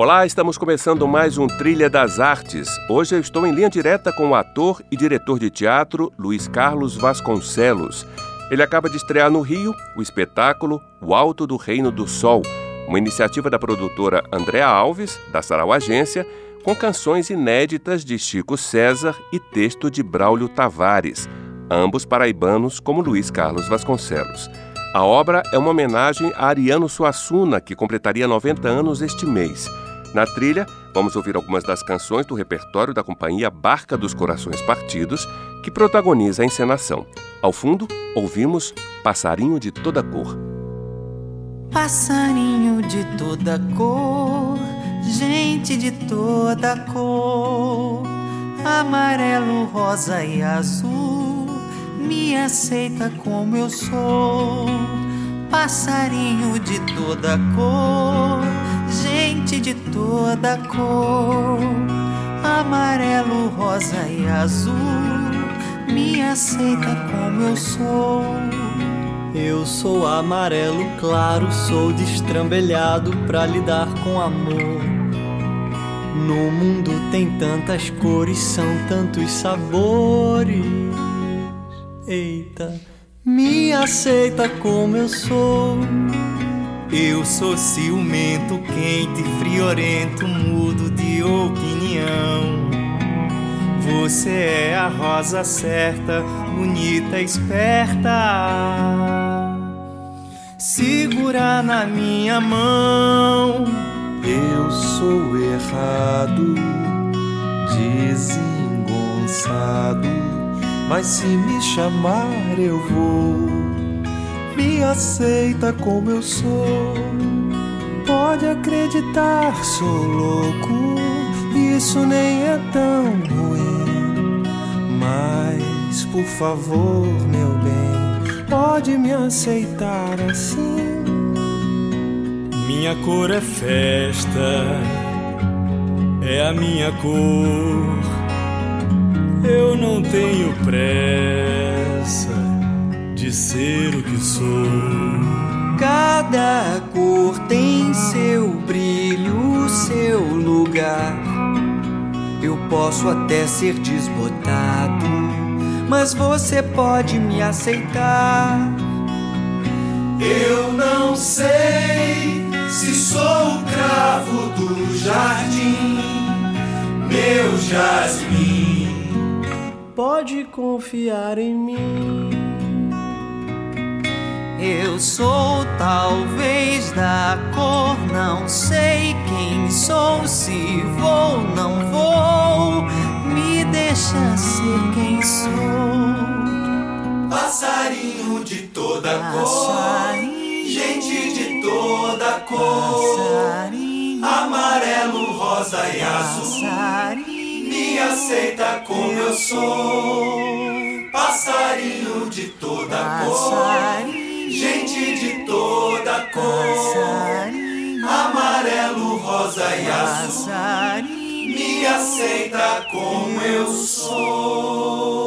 Olá, estamos começando mais um Trilha das Artes. Hoje eu estou em linha direta com o ator e diretor de teatro Luiz Carlos Vasconcelos. Ele acaba de estrear no Rio o espetáculo O Alto do Reino do Sol, uma iniciativa da produtora Andréa Alves, da Sarau Agência, com canções inéditas de Chico César e texto de Braulio Tavares, ambos paraibanos como Luiz Carlos Vasconcelos. A obra é uma homenagem a Ariano Suassuna, que completaria 90 anos este mês. Na trilha, vamos ouvir algumas das canções do repertório da companhia Barca dos Corações Partidos, que protagoniza a encenação. Ao fundo, ouvimos Passarinho de Toda Cor. Passarinho de toda cor, gente de toda cor, amarelo, rosa e azul, me aceita como eu sou. Passarinho de toda cor gente de toda cor, amarelo, rosa e azul, me aceita como eu sou. Eu sou amarelo claro, sou destrambelhado pra lidar com amor. No mundo tem tantas cores, são tantos sabores. Eita, me aceita como eu sou. Eu sou ciumento, quente, friorento, mudo de opinião. Você é a rosa certa, bonita, esperta. Segura na minha mão. Eu sou errado, desengonçado, mas se me chamar eu vou me aceita como eu sou. Pode acreditar, sou louco, isso nem é tão ruim. Mas, por favor, meu bem, pode me aceitar assim. Minha cor é festa, é a minha cor. Eu não tenho pressa de ser o que sou. Cada cor tem seu brilho, seu lugar. Eu posso até ser desbotado, mas você pode me aceitar. Eu não sei se sou o cravo do jardim, meu jasmim. Pode confiar em mim. Eu sou talvez da cor, não sei quem sou, se vou, não vou, me deixa ser quem sou. Passarinho de toda Passarinho, cor, gente de toda cor, Passarinho, amarelo, rosa e azul, me aceita como eu sou. Passarinho de toda cor. Gente de cor, amarelo, rosa e azul, me aceita como eu sou.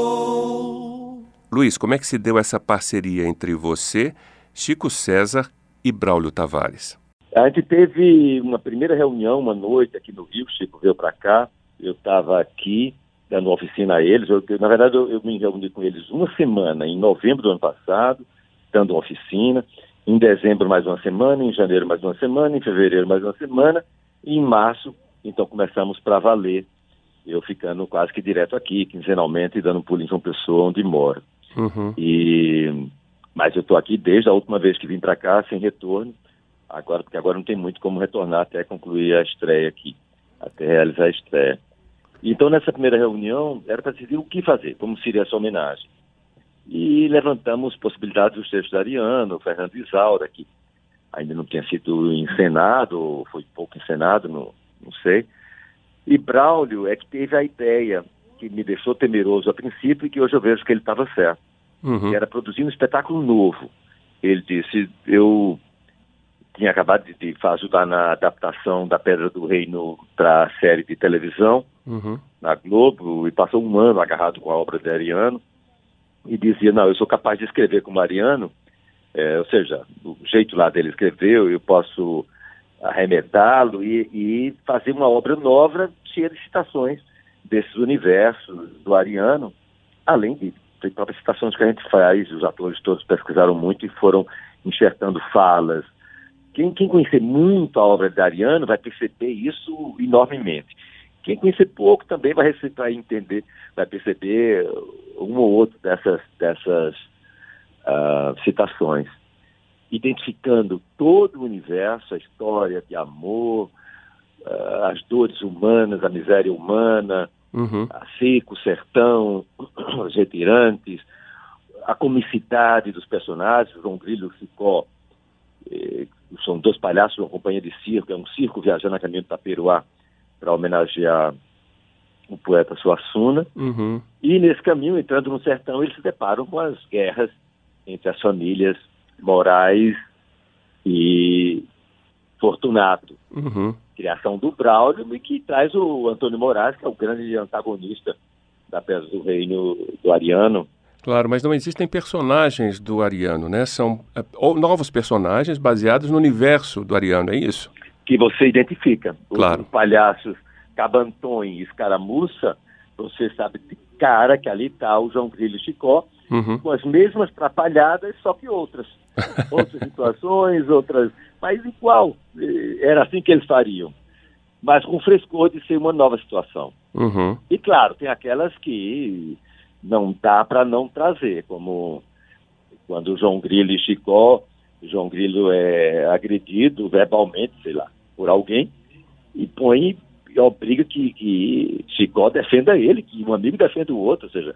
Luiz, como é que se deu essa parceria entre você, Chico César e Braulio Tavares? A gente teve uma primeira reunião uma noite aqui no Rio, Chico veio para cá, eu estava aqui dando oficina a eles. Eu, na verdade, eu, eu, me reuni com eles uma semana, em novembro do ano passado dando uma oficina. Em dezembro, mais uma semana. Em janeiro, mais uma semana. Em fevereiro, mais uma semana. E em março, então, começamos para valer. Eu ficando quase que direto aqui, quinzenalmente, dando um pulinho em São Pessoa, onde moro. Uhum. E... Mas eu estou aqui desde a última vez que vim para cá, sem retorno. Agora, porque agora não tem muito como retornar até concluir a estreia aqui, até realizar a estreia. Então, nessa primeira reunião, era para decidir o que fazer, como seria essa homenagem e levantamos possibilidades dos textos da Ariano, Fernando Isaura, que ainda não tinha sido encenado, ou foi pouco encenado, não, não sei. E Braulio é que teve a ideia que me deixou temeroso a princípio e que hoje eu vejo que ele estava certo. uhum. que era produzindo um espetáculo novo. Ele disse, eu tinha acabado de, de ajudar na adaptação da Pedra do Reino para a série de televisão uhum. na Globo e passou um ano agarrado com a obra de Ariano e dizia, não, eu sou capaz de escrever com Mariano, é, ou seja, o jeito lá dele escreveu, eu posso arremedá-lo e, e, fazer uma obra nova cheia de citações desses universos do Ariano, além de, de próprias citações que a gente faz, os atores todos pesquisaram muito e foram enxertando falas. Quem, quem conhecer muito a obra de Ariano vai perceber isso enormemente. Quem conhecer pouco também vai, vai entender, vai perceber um ou outro dessas, dessas uh, citações, identificando todo o universo, a história de amor, uh, as dores humanas, a miséria humana, uhum. a seco, o sertão, os retirantes, a comicidade dos personagens, João Grilo e Cicó, eh, são dois palhaços de uma companhia de circo, é um circo viajando a caminho do Taperuá, para homenagear o poeta Suassuna. Uhum. E nesse caminho, entrando no sertão, eles se deparam com as guerras entre as famílias Moraes e Fortunato. Uhum. Criação do Braulio e que traz o Antônio Moraes, que é o grande antagonista da peça do Reino do Ariano. Claro, mas não existem personagens do Ariano, né? São é, ou novos personagens baseados no universo do Ariano, é isso? Que você identifica. Claro. Os palhaços Cabantões e Escaramuça, você sabe de cara que ali está o João Grilo Chicó, uhum. com as mesmas trapalhadas, só que outras. outras situações, outras. Mas igual. Era assim que eles fariam. Mas com frescor de ser uma nova situação. Uhum. E claro, tem aquelas que não dá para não trazer, como quando o João Grilo e Chicó João Grilo é agredido verbalmente, sei lá, por alguém, e põe e obriga que, que Chicó defenda ele, que um amigo defenda o outro, ou seja,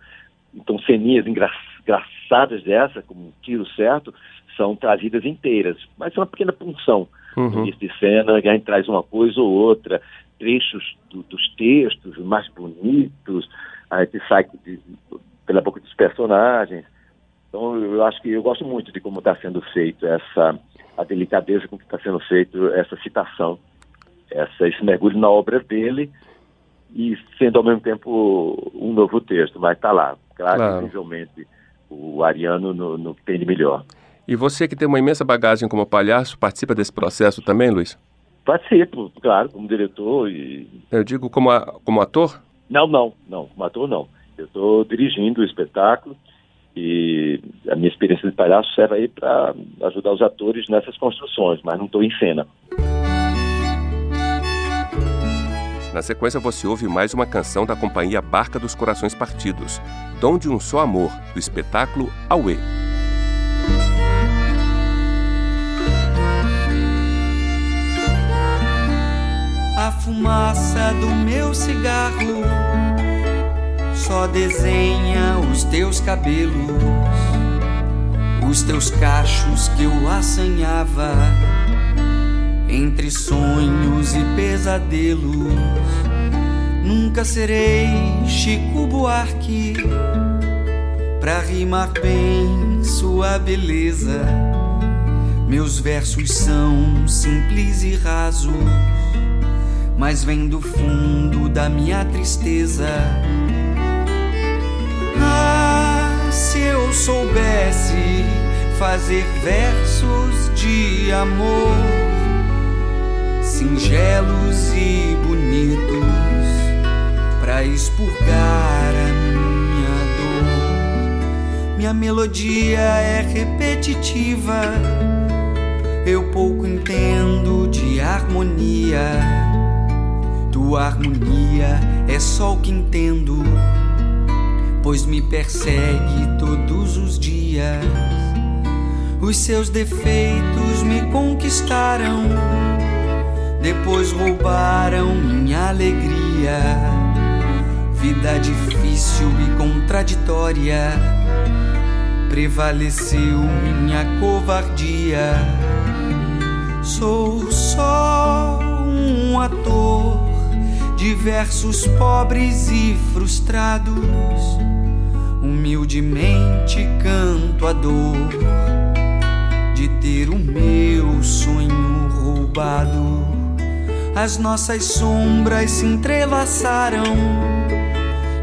então ceninhas engraçadas dessa, como um tiro certo, são trazidas inteiras, mas é uma pequena punção uhum. de cena, que a gente traz uma coisa ou outra, trechos do, dos textos mais bonitos, a gente sai de, pela boca dos personagens, então, eu acho que eu gosto muito de como está sendo feito essa, a delicadeza com que está sendo feito essa citação, essa, esse mergulho na obra dele e sendo ao mesmo tempo um novo texto, mas está lá, claro, claro. visivelmente, o Ariano no, no que tem de melhor. E você que tem uma imensa bagagem como palhaço, participa desse processo também, Luiz? Participo, claro, como diretor e... Eu digo como, a, como ator? Não, não, não, como ator não. Eu estou dirigindo o espetáculo, e a minha experiência de palhaço serve aí para ajudar os atores nessas construções, mas não estou em cena. Na sequência, você ouve mais uma canção da companhia Barca dos Corações Partidos, Dom de um Só Amor, do espetáculo Aue. A fumaça do meu cigarro só desenha os teus cabelos, os teus cachos que eu assanhava entre sonhos e pesadelos. Nunca serei Chico Buarque pra rimar bem sua beleza. Meus versos são simples e rasos, mas vem do fundo da minha tristeza fazer versos de amor, singelos e bonitos, para expurgar a minha dor. Minha melodia é repetitiva, eu pouco entendo de harmonia. Tua harmonia é só o que entendo pois me persegue todos os dias. Os seus defeitos me conquistaram, depois roubaram minha alegria. Vida difícil e contraditória, prevaleceu minha covardia. Sou só um ator de versos pobres e frustrados Humildemente canto a dor de ter o meu sonho roubado. As nossas sombras se entrelaçaram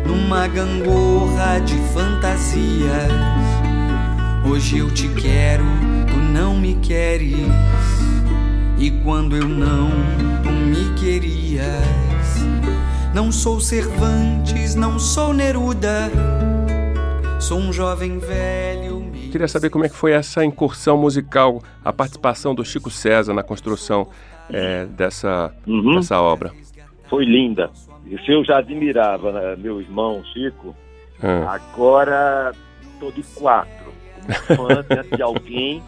numa gangorra de fantasias. Hoje eu te quero, tu não me queres. E quando eu não, tu me querias. Não sou Cervantes, não sou Neruda. Sou um jovem velho. Queria saber como é que foi essa incursão musical, a participação do Chico César na construção é, dessa, uhum. dessa obra. Foi linda. Isso eu já admirava, né? meu irmão Chico. Ah. Agora estou de quatro. Fã de alguém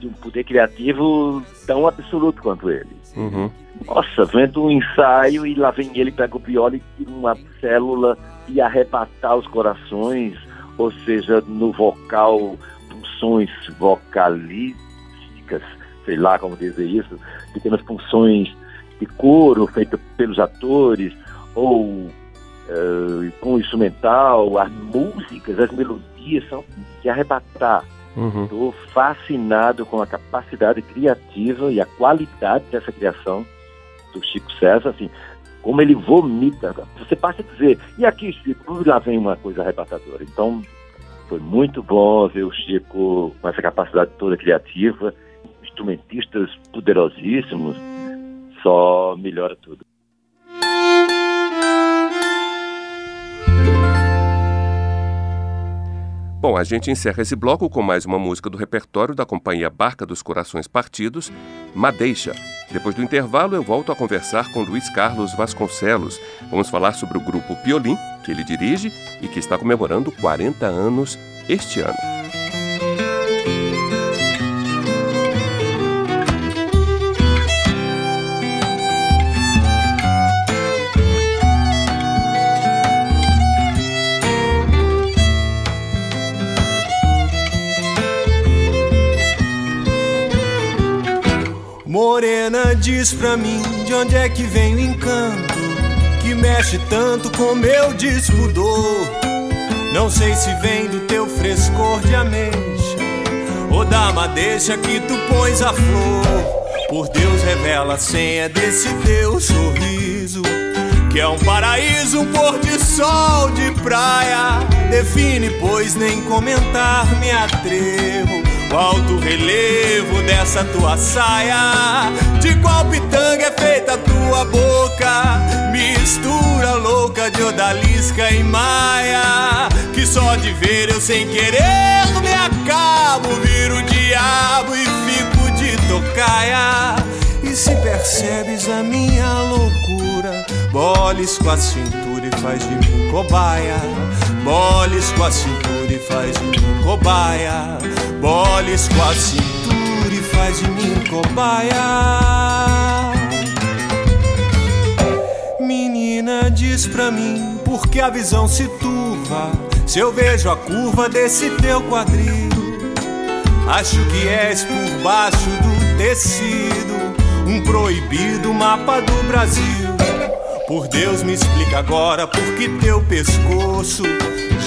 de um poder criativo tão absoluto quanto ele. Uhum. Nossa, vendo um ensaio e lá vem ele, pega o pior e tira uma célula e arrebatar os corações, ou seja, no vocal, funções vocalísticas, sei lá como dizer isso, pequenas funções de coro feitas pelos atores, ou uh, com instrumental, as músicas, as melodias são de arrebatar. Estou uhum. fascinado com a capacidade criativa e a qualidade dessa criação do Chico César, assim, como ele vomita. Você passa a dizer, e aqui, Chico, lá vem uma coisa arrebatadora. Então, foi muito bom ver o Chico com essa capacidade toda criativa, instrumentistas poderosíssimos, só melhora tudo. Bom, a gente encerra esse bloco com mais uma música do repertório da companhia Barca dos Corações Partidos, Madeixa. Depois do intervalo, eu volto a conversar com Luiz Carlos Vasconcelos. Vamos falar sobre o grupo Piolim, que ele dirige e que está comemorando 40 anos este ano. Morena, diz pra mim de onde é que vem o encanto que mexe tanto com meu despudor. Não sei se vem do teu frescor de ameixa ou da madeixa que tu pões a flor. Por Deus, revela a senha desse teu sorriso. Que é um paraíso, um pôr de sol de praia. Define, pois nem comentar me atrevo o alto relevo dessa tua saia. De qual pitanga é feita a tua boca? Mistura louca de odalisca e maia. Que só de ver eu sem querer me acabo. Viro o diabo e fico de tocaia. E se percebes a minha loucura, boles com a cintura faz de mim cobaia. Boles com a cintura e faz de mim cobaia. Boles com a cintura e faz de mim cobaia. Menina, diz pra mim por que a visão se turva se eu vejo a curva desse teu quadril. Acho que és por baixo do tecido um proibido mapa do Brasil. Por Deus, me explica agora por que teu pescoço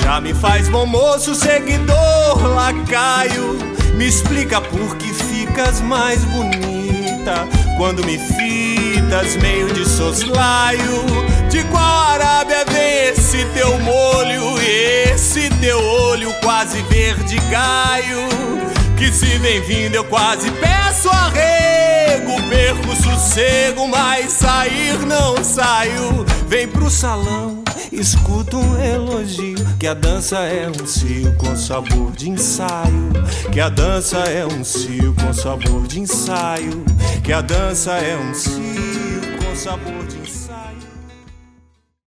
já me faz bom moço, seguidor, lacaio. Me explica por que ficas mais bonita quando me fitas meio de soslaio. De qual Arábia vem esse teu molho e esse teu olho quase verde gaio? Que se vem vindo eu quase peço arrego, perco sossego, mas sair não saio. Vem pro salão Escuta um elogio que a dança é um cio com sabor de ensaio. Que a dança é um cio com sabor de ensaio. Que a dança é um cio com sabor de ensaio.